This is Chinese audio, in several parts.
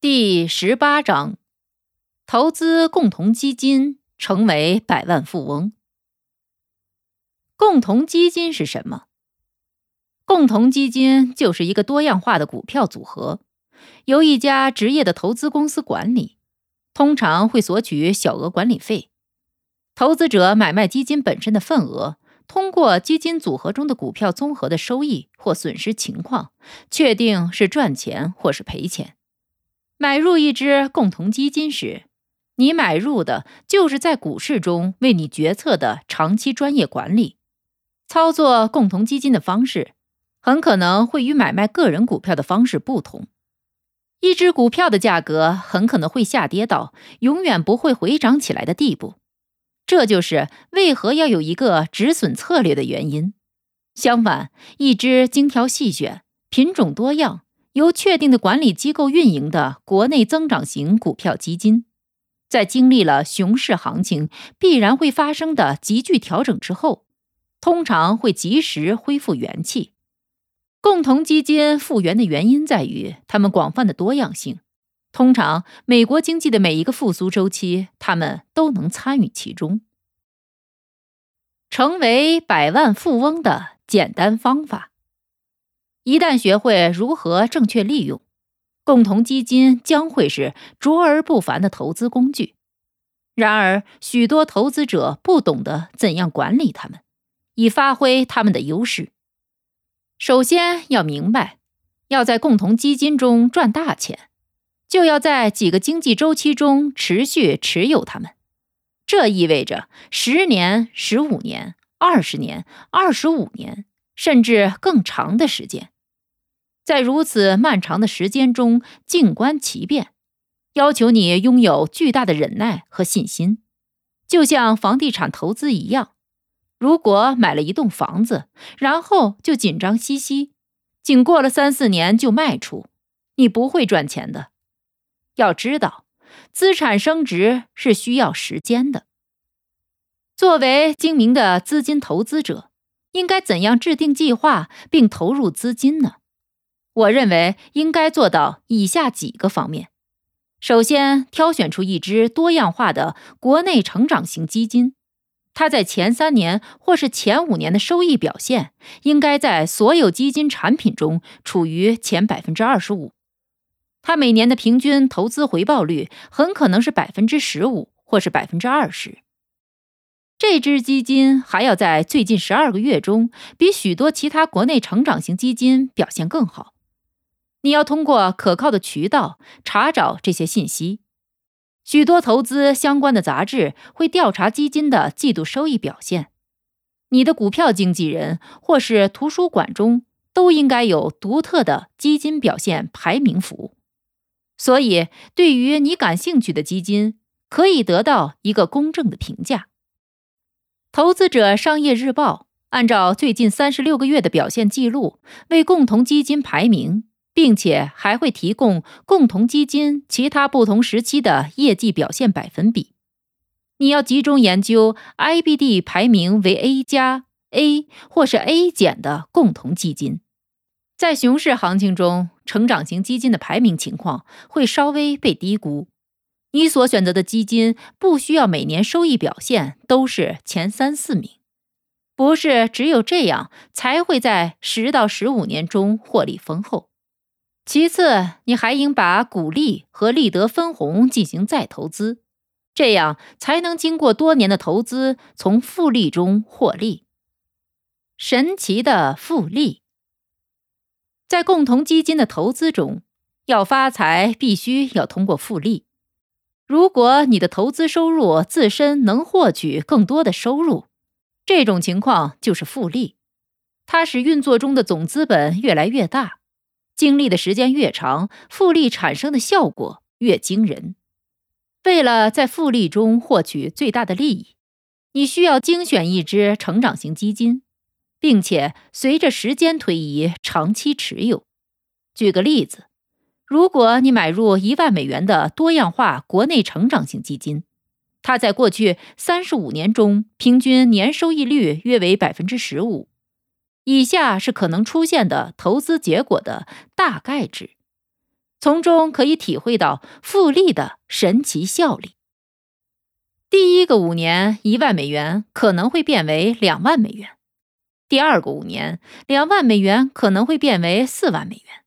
第十八章：投资共同基金，成为百万富翁。共同基金是什么？共同基金就是一个多样化的股票组合，由一家职业的投资公司管理，通常会索取小额管理费。投资者买卖基金本身的份额，通过基金组合中的股票综合的收益或损失情况，确定是赚钱或是赔钱。买入一只共同基金时，你买入的就是在股市中为你决策的长期专业管理。操作共同基金的方式，很可能会与买卖个人股票的方式不同。一只股票的价格很可能会下跌到永远不会回涨起来的地步，这就是为何要有一个止损策略的原因。相反，一只精挑细选、品种多样。由确定的管理机构运营的国内增长型股票基金，在经历了熊市行情必然会发生的急剧调整之后，通常会及时恢复元气。共同基金复原的原因在于它们广泛的多样性。通常，美国经济的每一个复苏周期，他们都能参与其中。成为百万富翁的简单方法。一旦学会如何正确利用共同基金，将会是卓而不凡的投资工具。然而，许多投资者不懂得怎样管理它们，以发挥他们的优势。首先要明白，要在共同基金中赚大钱，就要在几个经济周期中持续持有它们。这意味着十年、十五年、二十年、二十五年，甚至更长的时间。在如此漫长的时间中静观其变，要求你拥有巨大的忍耐和信心，就像房地产投资一样。如果买了一栋房子，然后就紧张兮兮，仅过了三四年就卖出，你不会赚钱的。要知道，资产升值是需要时间的。作为精明的资金投资者，应该怎样制定计划并投入资金呢？我认为应该做到以下几个方面：首先，挑选出一支多样化的国内成长型基金，它在前三年或是前五年的收益表现应该在所有基金产品中处于前百分之二十五。它每年的平均投资回报率很可能是百分之十五或是百分之二十。这支基金还要在最近十二个月中比许多其他国内成长型基金表现更好。你要通过可靠的渠道查找这些信息。许多投资相关的杂志会调查基金的季度收益表现。你的股票经纪人或是图书馆中都应该有独特的基金表现排名服务。所以，对于你感兴趣的基金，可以得到一个公正的评价。投资者商业日报按照最近三十六个月的表现记录为共同基金排名。并且还会提供共同基金其他不同时期的业绩表现百分比。你要集中研究 IBD 排名为 A 加、A 或是 A 减的共同基金。在熊市行情中，成长型基金的排名情况会稍微被低估。你所选择的基金不需要每年收益表现都是前三四名，不是只有这样才会在十到十五年中获利丰厚。其次，你还应把股利和利得分红进行再投资，这样才能经过多年的投资，从复利中获利。神奇的复利，在共同基金的投资中，要发财必须要通过复利。如果你的投资收入自身能获取更多的收入，这种情况就是复利，它使运作中的总资本越来越大。经历的时间越长，复利产生的效果越惊人。为了在复利中获取最大的利益，你需要精选一只成长型基金，并且随着时间推移长期持有。举个例子，如果你买入一万美元的多样化国内成长型基金，它在过去三十五年中平均年收益率约为百分之十五。以下是可能出现的投资结果的大概值。从中可以体会到复利的神奇效力。第一个五年，一万美元可能会变为两万美元；第二个五年，两万美元可能会变为四万美元；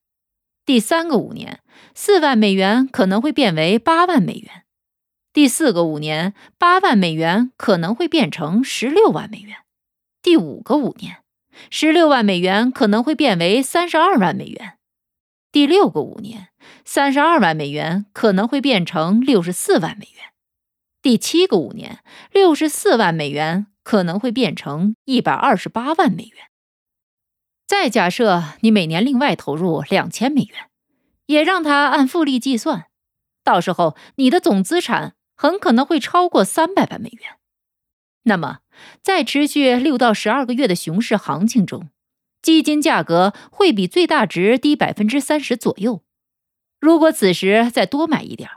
第三个五年，四万美元可能会变为八万美元；第四个五年，八万美元可能会变成十六万美元；第五个五年，十六万美元可能会变为三十二万美元；第六个五年。三十二万美元可能会变成六十四万美元，第七个五年，六十四万美元可能会变成一百二十八万美元。再假设你每年另外投入两千美元，也让它按复利计算，到时候你的总资产很可能会超过三百万美元。那么，在持续六到十二个月的熊市行情中，基金价格会比最大值低百分之三十左右。如果此时再多买一点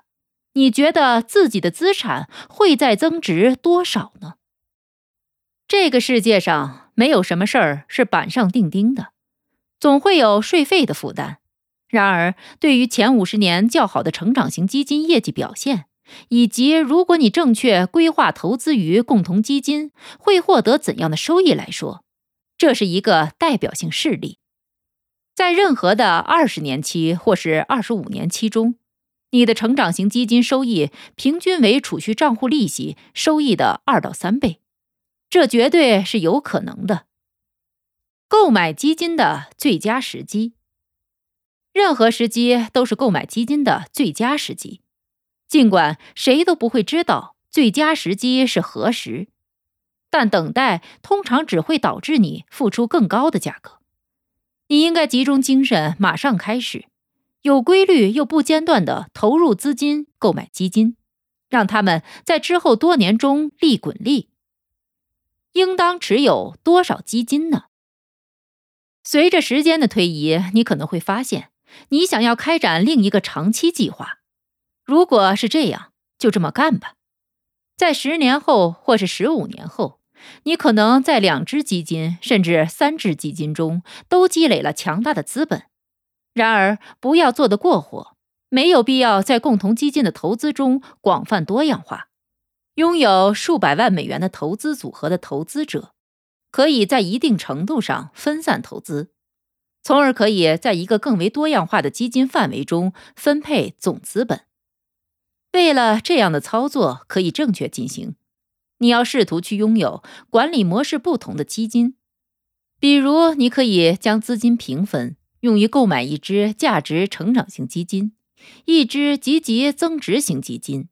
你觉得自己的资产会再增值多少呢？这个世界上没有什么事儿是板上钉钉的，总会有税费的负担。然而，对于前五十年较好的成长型基金业绩表现，以及如果你正确规划投资于共同基金会获得怎样的收益来说，这是一个代表性事例。在任何的二十年期或是二十五年期中，你的成长型基金收益平均为储蓄账户利息收益的二到三倍，这绝对是有可能的。购买基金的最佳时机，任何时机都是购买基金的最佳时机，尽管谁都不会知道最佳时机是何时，但等待通常只会导致你付出更高的价格。你应该集中精神，马上开始，有规律又不间断的投入资金购买基金，让他们在之后多年中利滚利。应当持有多少基金呢？随着时间的推移，你可能会发现，你想要开展另一个长期计划。如果是这样，就这么干吧。在十年后或是十五年后。你可能在两只基金甚至三只基金中都积累了强大的资本，然而不要做得过火，没有必要在共同基金的投资中广泛多样化。拥有数百万美元的投资组合的投资者，可以在一定程度上分散投资，从而可以在一个更为多样化的基金范围中分配总资本。为了这样的操作可以正确进行。你要试图去拥有管理模式不同的基金，比如你可以将资金平分，用于购买一只价值成长型基金、一只积极增值型基金、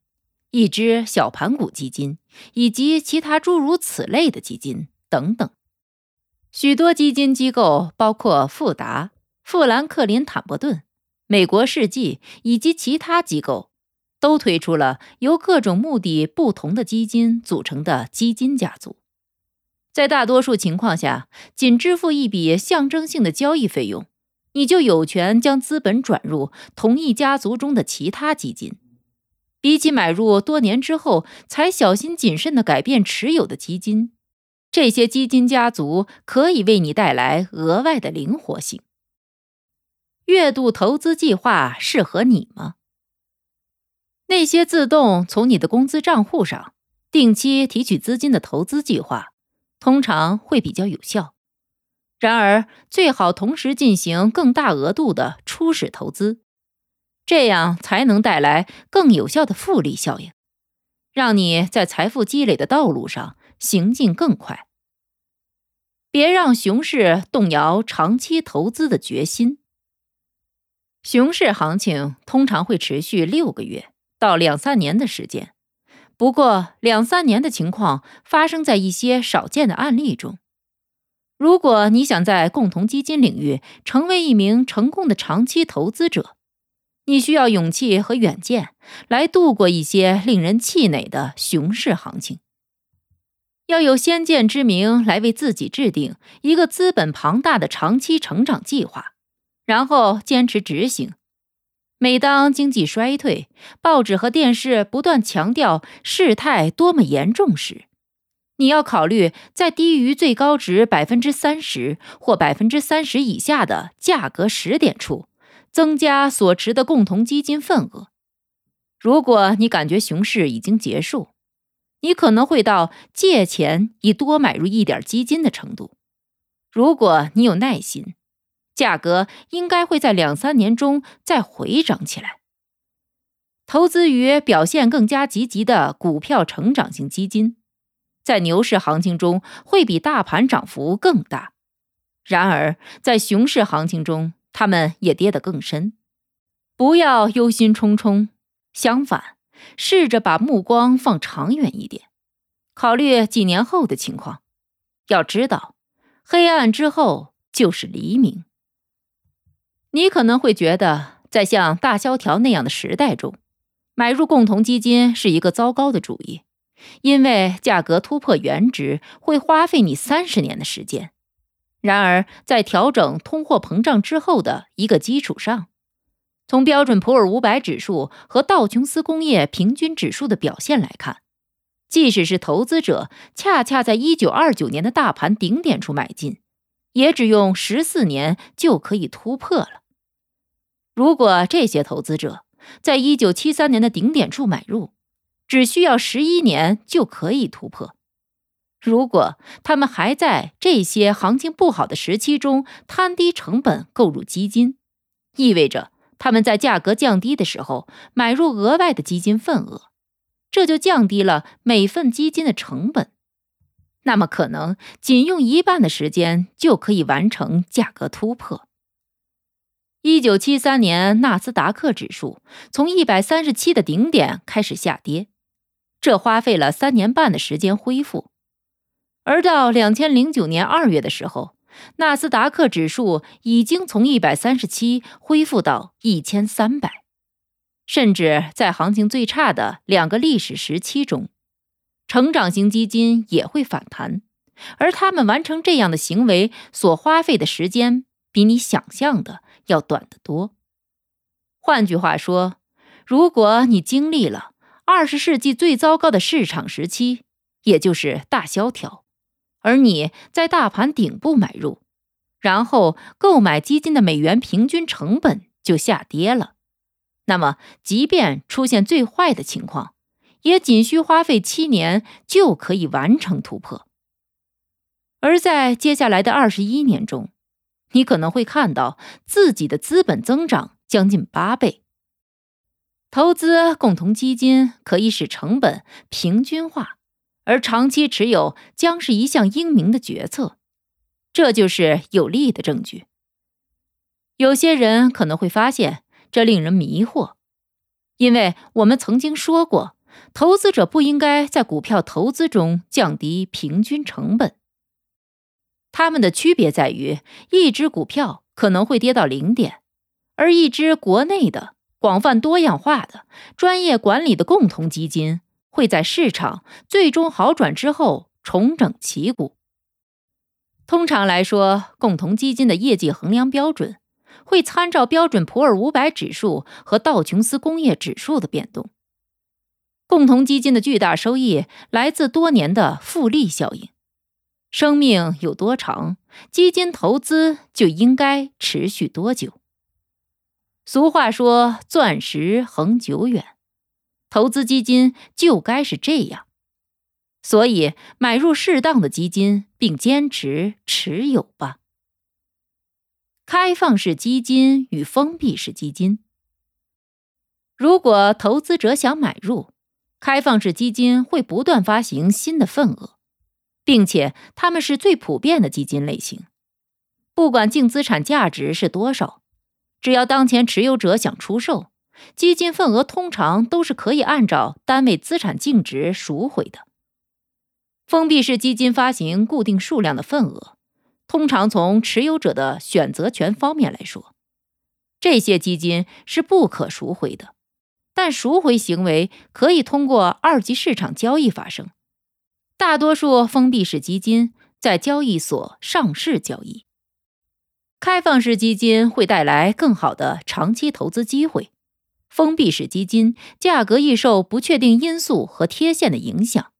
一只小盘股基金，以及其他诸如此类的基金等等。许多基金机构，包括富达、富兰克林·坦伯顿、美国世纪以及其他机构。都推出了由各种目的不同的基金组成的基金家族，在大多数情况下，仅支付一笔象征性的交易费用，你就有权将资本转入同一家族中的其他基金。比起买入多年之后才小心谨慎地改变持有的基金，这些基金家族可以为你带来额外的灵活性。月度投资计划适合你吗？那些自动从你的工资账户上定期提取资金的投资计划，通常会比较有效。然而，最好同时进行更大额度的初始投资，这样才能带来更有效的复利效应，让你在财富积累的道路上行进更快。别让熊市动摇长期投资的决心。熊市行情通常会持续六个月。到两三年的时间，不过两三年的情况发生在一些少见的案例中。如果你想在共同基金领域成为一名成功的长期投资者，你需要勇气和远见来度过一些令人气馁的熊市行情。要有先见之明来为自己制定一个资本庞大的长期成长计划，然后坚持执行。每当经济衰退，报纸和电视不断强调事态多么严重时，你要考虑在低于最高值百分之三十或百分之三十以下的价格时点处，增加所持的共同基金份额。如果你感觉熊市已经结束，你可能会到借钱以多买入一点基金的程度。如果你有耐心。价格应该会在两三年中再回涨起来。投资于表现更加积极的股票成长型基金，在牛市行情中会比大盘涨幅更大。然而，在熊市行情中，它们也跌得更深。不要忧心忡忡，相反，试着把目光放长远一点，考虑几年后的情况。要知道，黑暗之后就是黎明。你可能会觉得，在像大萧条那样的时代中，买入共同基金是一个糟糕的主意，因为价格突破原值会花费你三十年的时间。然而，在调整通货膨胀之后的一个基础上，从标准普尔五百指数和道琼斯工业平均指数的表现来看，即使是投资者恰恰在一九二九年的大盘顶点处买进，也只用十四年就可以突破了。如果这些投资者在一九七三年的顶点处买入，只需要十一年就可以突破。如果他们还在这些行情不好的时期中摊低成本购入基金，意味着他们在价格降低的时候买入额外的基金份额，这就降低了每份基金的成本。那么，可能仅用一半的时间就可以完成价格突破。一九七三年，纳斯达克指数从一百三十七的顶点开始下跌，这花费了三年半的时间恢复。而到两千零九年二月的时候，纳斯达克指数已经从一百三十七恢复到一千三百。甚至在行情最差的两个历史时期中，成长型基金也会反弹，而他们完成这样的行为所花费的时间，比你想象的。要短得多。换句话说，如果你经历了二十世纪最糟糕的市场时期，也就是大萧条，而你在大盘顶部买入，然后购买基金的美元平均成本就下跌了，那么即便出现最坏的情况，也仅需花费七年就可以完成突破。而在接下来的二十一年中，你可能会看到自己的资本增长将近八倍。投资共同基金可以使成本平均化，而长期持有将是一项英明的决策。这就是有利的证据。有些人可能会发现这令人迷惑，因为我们曾经说过，投资者不应该在股票投资中降低平均成本。它们的区别在于，一只股票可能会跌到零点，而一只国内的广泛多样化的专业管理的共同基金会在市场最终好转之后重整旗鼓。通常来说，共同基金的业绩衡量标准会参照标准普尔五百指数和道琼斯工业指数的变动。共同基金的巨大收益来自多年的复利效应。生命有多长，基金投资就应该持续多久。俗话说“钻石恒久远”，投资基金就该是这样。所以，买入适当的基金，并坚持持有吧。开放式基金与封闭式基金，如果投资者想买入，开放式基金会不断发行新的份额。并且，它们是最普遍的基金类型。不管净资产价值是多少，只要当前持有者想出售，基金份额通常都是可以按照单位资产净值赎回的。封闭式基金发行固定数量的份额，通常从持有者的选择权方面来说，这些基金是不可赎回的。但赎回行为可以通过二级市场交易发生。大多数封闭式基金在交易所上市交易。开放式基金会带来更好的长期投资机会。封闭式基金价格易受不确定因素和贴现的影响，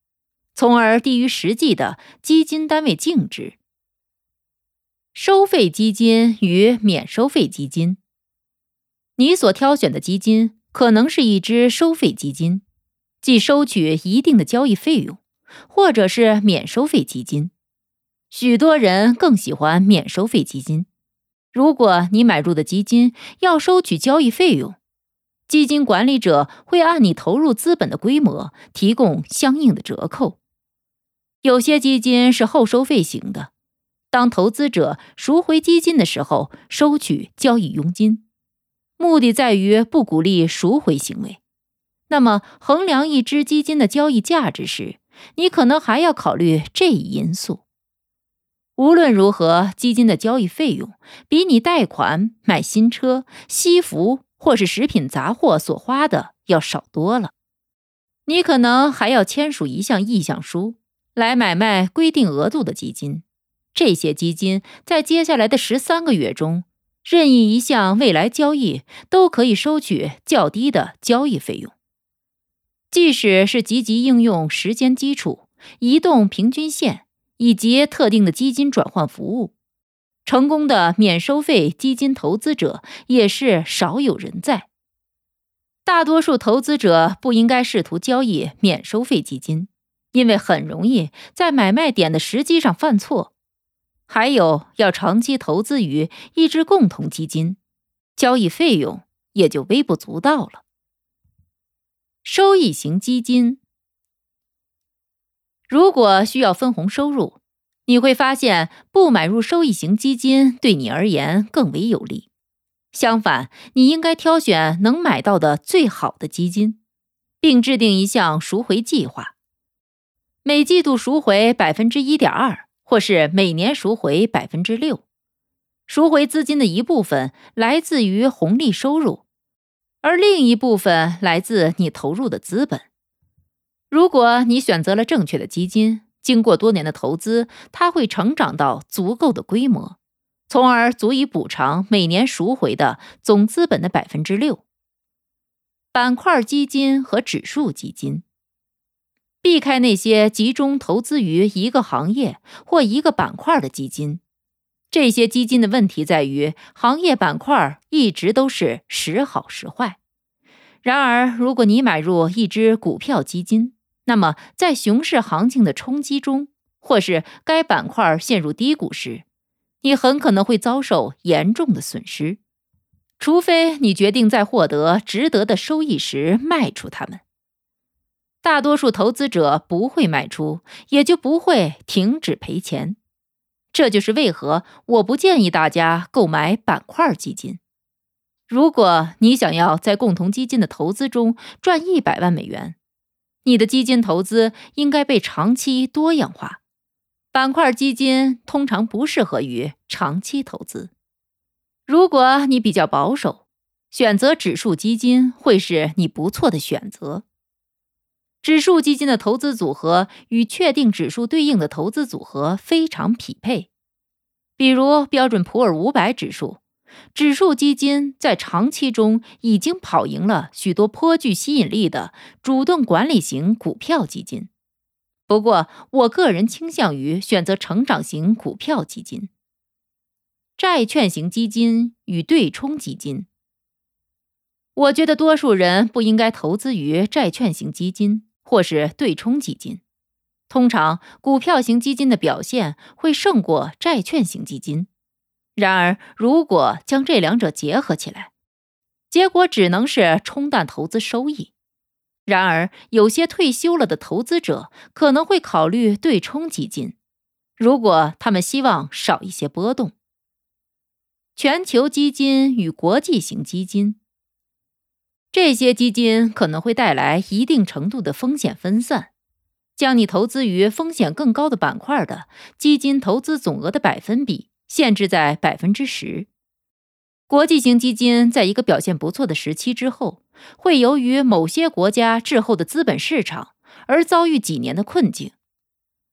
从而低于实际的基金单位净值。收费基金与免收费基金，你所挑选的基金可能是一支收费基金，即收取一定的交易费用，或者是免收费基金。许多人更喜欢免收费基金。如果你买入的基金要收取交易费用，基金管理者会按你投入资本的规模提供相应的折扣。有些基金是后收费型的，当投资者赎回基金的时候收取交易佣金，目的在于不鼓励赎回行为。那么，衡量一只基金的交易价值时，你可能还要考虑这一因素。无论如何，基金的交易费用比你贷款买新车、西服。或是食品杂货所花的要少多了，你可能还要签署一项意向书来买卖规定额度的基金。这些基金在接下来的十三个月中，任意一项未来交易都可以收取较低的交易费用，即使是积极应用时间基础、移动平均线以及特定的基金转换服务。成功的免收费基金投资者也是少有人在。大多数投资者不应该试图交易免收费基金，因为很容易在买卖点的时机上犯错。还有，要长期投资于一只共同基金，交易费用也就微不足道了。收益型基金，如果需要分红收入。你会发现，不买入收益型基金对你而言更为有利。相反，你应该挑选能买到的最好的基金，并制定一项赎回计划，每季度赎回百分之一点二，或是每年赎回百分之六。赎回资金的一部分来自于红利收入，而另一部分来自你投入的资本。如果你选择了正确的基金。经过多年的投资，它会成长到足够的规模，从而足以补偿每年赎回的总资本的百分之六。板块基金和指数基金，避开那些集中投资于一个行业或一个板块的基金。这些基金的问题在于，行业板块一直都是时好时坏。然而，如果你买入一只股票基金，那么，在熊市行情的冲击中，或是该板块陷入低谷时，你很可能会遭受严重的损失，除非你决定在获得值得的收益时卖出它们。大多数投资者不会卖出，也就不会停止赔钱。这就是为何我不建议大家购买板块基金。如果你想要在共同基金的投资中赚一百万美元，你的基金投资应该被长期多样化，板块基金通常不适合于长期投资。如果你比较保守，选择指数基金会是你不错的选择。指数基金的投资组合与确定指数对应的投资组合非常匹配，比如标准普尔五百指数。指数基金在长期中已经跑赢了许多颇具吸引力的主动管理型股票基金。不过，我个人倾向于选择成长型股票基金、债券型基金与对冲基金。我觉得多数人不应该投资于债券型基金或是对冲基金。通常，股票型基金的表现会胜过债券型基金。然而，如果将这两者结合起来，结果只能是冲淡投资收益。然而，有些退休了的投资者可能会考虑对冲基金，如果他们希望少一些波动。全球基金与国际型基金，这些基金可能会带来一定程度的风险分散，将你投资于风险更高的板块的基金投资总额的百分比。限制在百分之十。国际型基金在一个表现不错的时期之后，会由于某些国家滞后的资本市场而遭遇几年的困境，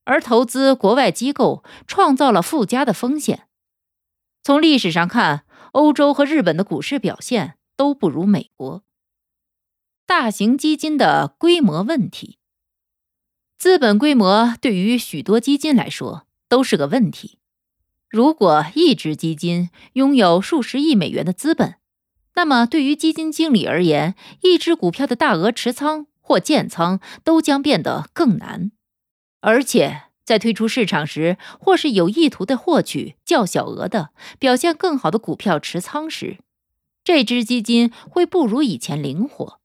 而投资国外机构创造了附加的风险。从历史上看，欧洲和日本的股市表现都不如美国。大型基金的规模问题，资本规模对于许多基金来说都是个问题。如果一只基金拥有数十亿美元的资本，那么对于基金经理而言，一只股票的大额持仓或建仓都将变得更难。而且在推出市场时，或是有意图的获取较小额的、表现更好的股票持仓时，这只基金会不如以前灵活。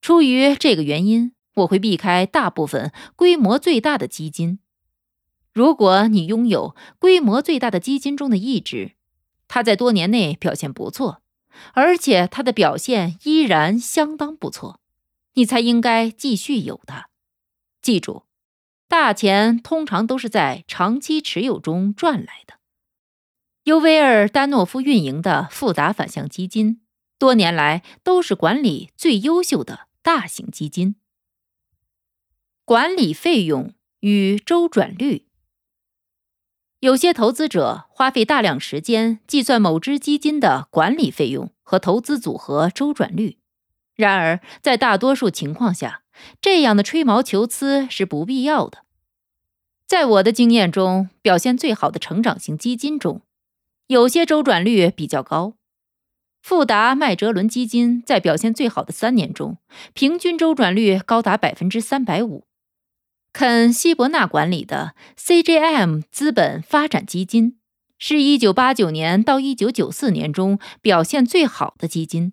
出于这个原因，我会避开大部分规模最大的基金。如果你拥有规模最大的基金中的一只，它在多年内表现不错，而且它的表现依然相当不错，你才应该继续有它。记住，大钱通常都是在长期持有中赚来的。尤维尔·丹诺夫运营的富达反向基金，多年来都是管理最优秀的。大型基金管理费用与周转率，有些投资者花费大量时间计算某只基金的管理费用和投资组合周转率。然而，在大多数情况下，这样的吹毛求疵是不必要的。在我的经验中，表现最好的成长型基金中，有些周转率比较高。富达麦哲伦基金在表现最好的三年中，平均周转率高达百分之三百五。肯希伯纳管理的 CJM 资本发展基金，是一九八九年到一九九四年中表现最好的基金。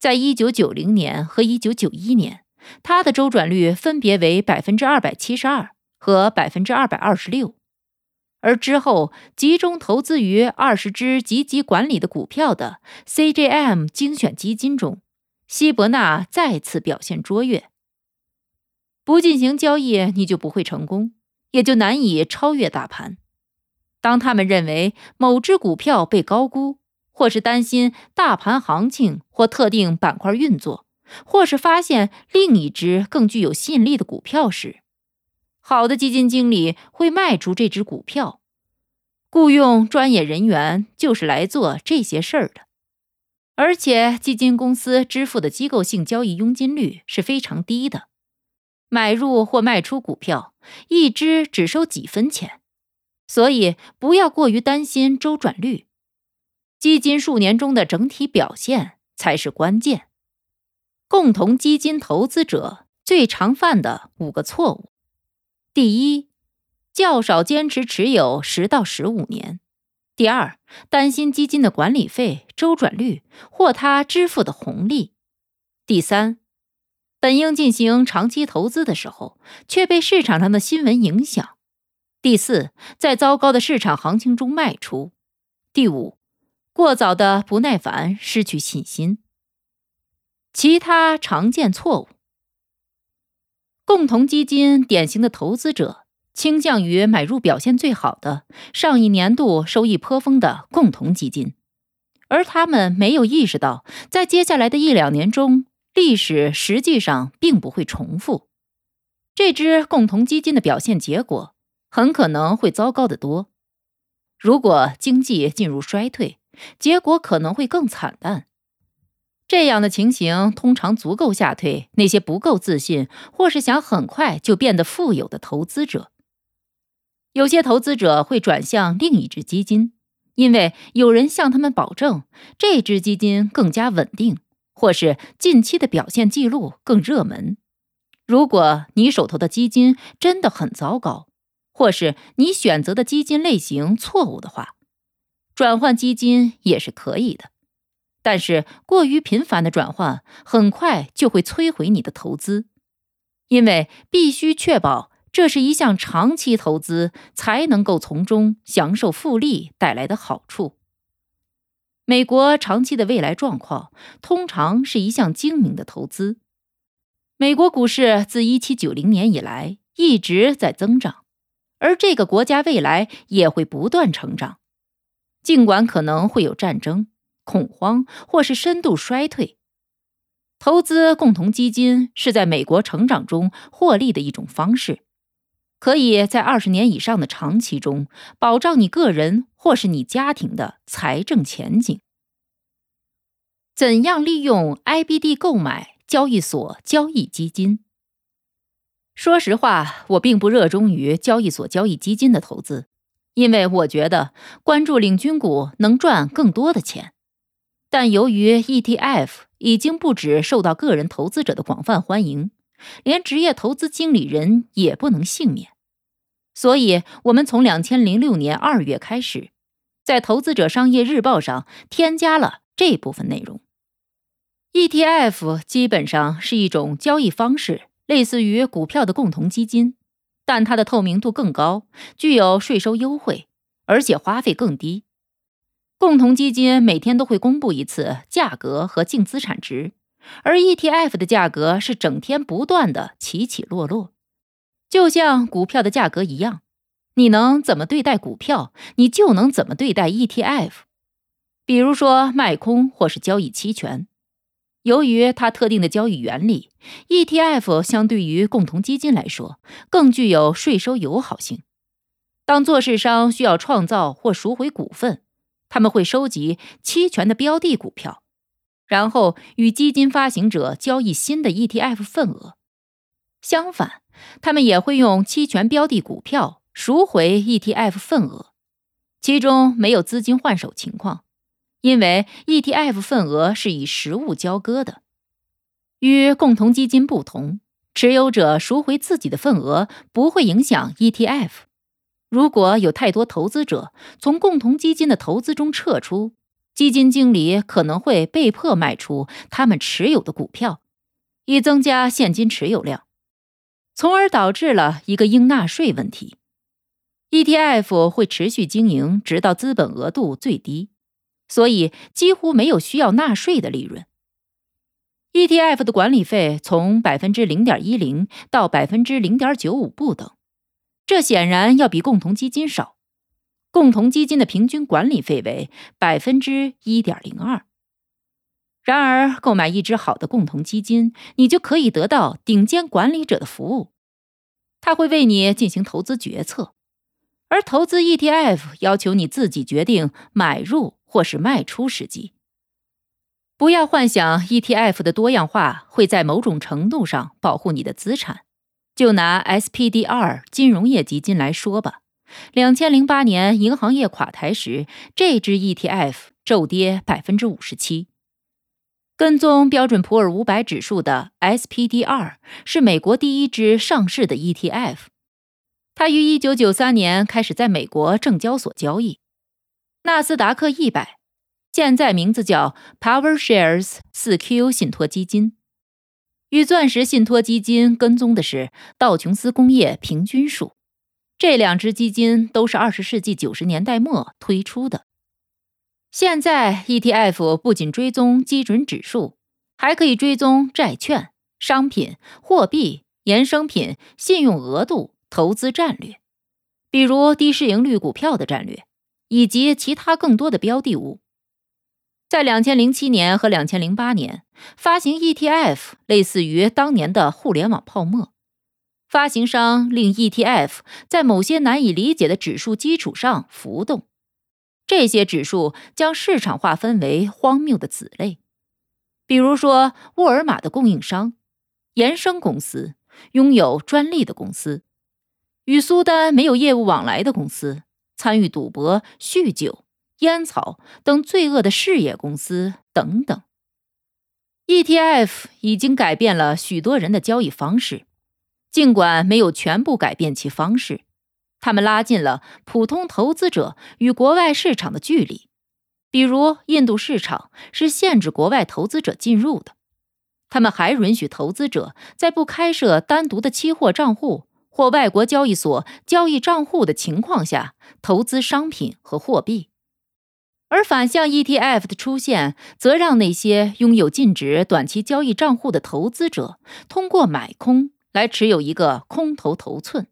在一九九零年和一九九一年，它的周转率分别为百分之二百七十二和百分之二百二十六。而之后集中投资于二十只积极管理的股票的 CJM 精选基金中，希伯纳再次表现卓越。不进行交易，你就不会成功，也就难以超越大盘。当他们认为某只股票被高估，或是担心大盘行情或特定板块运作，或是发现另一只更具有吸引力的股票时，好的基金经理会卖出这只股票，雇佣专业人员就是来做这些事儿的。而且，基金公司支付的机构性交易佣金率是非常低的，买入或卖出股票一只只收几分钱，所以不要过于担心周转率。基金数年中的整体表现才是关键。共同基金投资者最常犯的五个错误。第一，较少坚持持有十到十五年；第二，担心基金的管理费、周转率或他支付的红利；第三，本应进行长期投资的时候，却被市场上的新闻影响；第四，在糟糕的市场行情中卖出；第五，过早的不耐烦，失去信心。其他常见错误。共同基金典型的投资者倾向于买入表现最好的、上一年度收益颇丰的共同基金，而他们没有意识到，在接下来的一两年中，历史实际上并不会重复。这支共同基金的表现结果很可能会糟糕得多。如果经济进入衰退，结果可能会更惨淡。这样的情形通常足够吓退那些不够自信或是想很快就变得富有的投资者。有些投资者会转向另一只基金，因为有人向他们保证这只基金更加稳定，或是近期的表现记录更热门。如果你手头的基金真的很糟糕，或是你选择的基金类型错误的话，转换基金也是可以的。但是，过于频繁的转换很快就会摧毁你的投资，因为必须确保这是一项长期投资，才能够从中享受复利带来的好处。美国长期的未来状况通常是一项精明的投资。美国股市自1790年以来一直在增长，而这个国家未来也会不断成长，尽管可能会有战争、恐慌或是深度衰退。投资共同基金是在美国成长中获利的一种方式，可以在二十年以上的长期中保障你个人或是你家庭的财政前景。怎样利用 IBD 购买交易所交易基金？说实话，我并不热衷于交易所交易基金的投资，因为我觉得关注领军股能赚更多的钱。但由于 ETF 已经不止受到个人投资者的广泛欢迎，连职业投资经理人也不能幸免，所以我们从两千零六年二月开始，在《投资者商业日报》上添加了这部分内容。ETF 基本上是一种交易方式，类似于股票的共同基金，但它的透明度更高，具有税收优惠，而且花费更低。共同基金每天都会公布一次价格和净资产值，而 ETF 的价格是整天不断的起起落落，就像股票的价格一样。你能怎么对待股票，你就能怎么对待 ETF。比如说卖空或是交易期权，由于它特定的交易原理，ETF 相对于共同基金来说更具有税收友好性。当做市商需要创造或赎回股份。他们会收集期权的标的股票，然后与基金发行者交易新的 ETF 份额。相反，他们也会用期权标的股票赎回 ETF 份额，其中没有资金换手情况，因为 ETF 份额是以实物交割的。与共同基金不同，持有者赎回自己的份额不会影响 ETF。如果有太多投资者从共同基金的投资中撤出，基金经理可能会被迫卖出他们持有的股票，以增加现金持有量，从而导致了一个应纳税问题。ETF 会持续经营直到资本额度最低，所以几乎没有需要纳税的利润。ETF 的管理费从百分之零点一零到百分之零点九五不等。这显然要比共同基金少，共同基金的平均管理费为百分之一点零二。然而，购买一支好的共同基金，你就可以得到顶尖管理者的服务，他会为你进行投资决策。而投资 ETF 要求你自己决定买入或是卖出时机。不要幻想 ETF 的多样化会在某种程度上保护你的资产。就拿 SPDR 金融业基金来说吧，两千零八年银行业垮台时，这支 ETF 骤跌百分之五十七。跟踪标准普尔五百指数的 SPDR 是美国第一支上市的 ETF，它于一九九三年开始在美国证交所交易。纳斯达克一百现在名字叫 PowerShares 四 Q 信托基金。与钻石信托基金跟踪的是道琼斯工业平均数，这两只基金都是二十世纪九十年代末推出的。现在 ETF 不仅追踪基准指数，还可以追踪债券、商品、货币、衍生品、信用额度、投资战略，比如低市盈率股票的战略，以及其他更多的标的物。在两千零七年和两千零八年，发行 ETF 类似于当年的互联网泡沫。发行商令 ETF 在某些难以理解的指数基础上浮动，这些指数将市场划分为荒谬的子类，比如说沃尔玛的供应商、衍生公司、拥有专利的公司、与苏丹没有业务往来的公司、参与赌博、酗酒。烟草等罪恶的事业公司等等，ETF 已经改变了许多人的交易方式，尽管没有全部改变其方式，他们拉近了普通投资者与国外市场的距离。比如，印度市场是限制国外投资者进入的，他们还允许投资者在不开设单独的期货账户或外国交易所交易账户的情况下投资商品和货币。而反向 ETF 的出现，则让那些拥有禁止短期交易账户的投资者通过买空来持有一个空头头寸。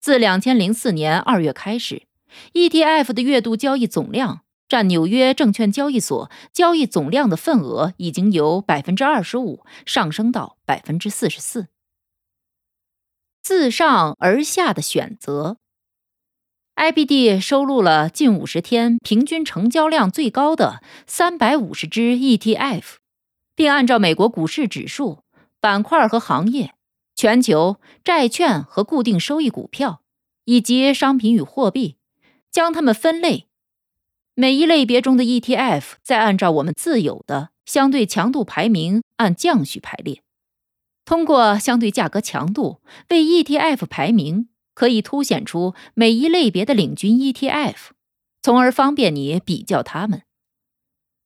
自两千零四年二月开始，ETF 的月度交易总量占纽约证券交易所交易总量的份额已经由百分之二十五上升到百分之四十四。自上而下的选择，IBD 收录了近五十天平均成交量最高的三百五十只 ETF，并按照美国股市指数、板块和行业、全球债券和固定收益股票以及商品与货币，将它们分类。每一类别中的 ETF 再按照我们自有的相对强度排名按降序排列。通过相对价格强度为 ETF 排名，可以凸显出每一类别的领军 ETF，从而方便你比较它们。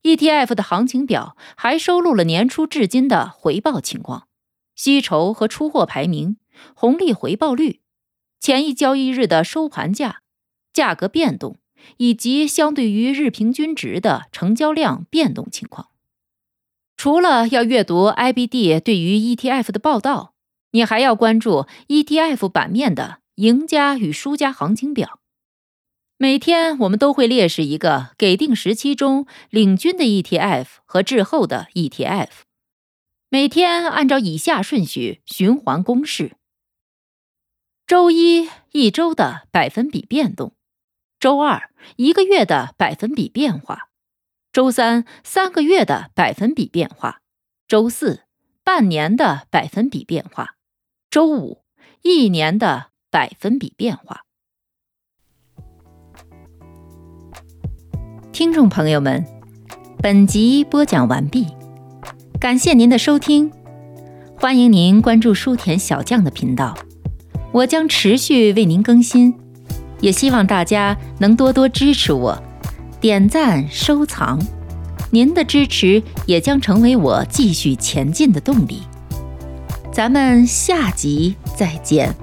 ETF 的行情表还收录了年初至今的回报情况、吸筹和出货排名、红利回报率、前一交易日的收盘价、价格变动以及相对于日平均值的成交量变动情况。除了要阅读 IBD 对于 ETF 的报道，你还要关注 ETF 版面的赢家与输家行情表。每天我们都会列示一个给定时期中领军的 ETF 和滞后的 ETF。每天按照以下顺序循环公式：周一一周的百分比变动，周二一个月的百分比变化。周三三个月的百分比变化，周四半年的百分比变化，周五一年的百分比变化。听众朋友们，本集播讲完毕，感谢您的收听，欢迎您关注书田小将的频道，我将持续为您更新，也希望大家能多多支持我。点赞收藏，您的支持也将成为我继续前进的动力。咱们下集再见。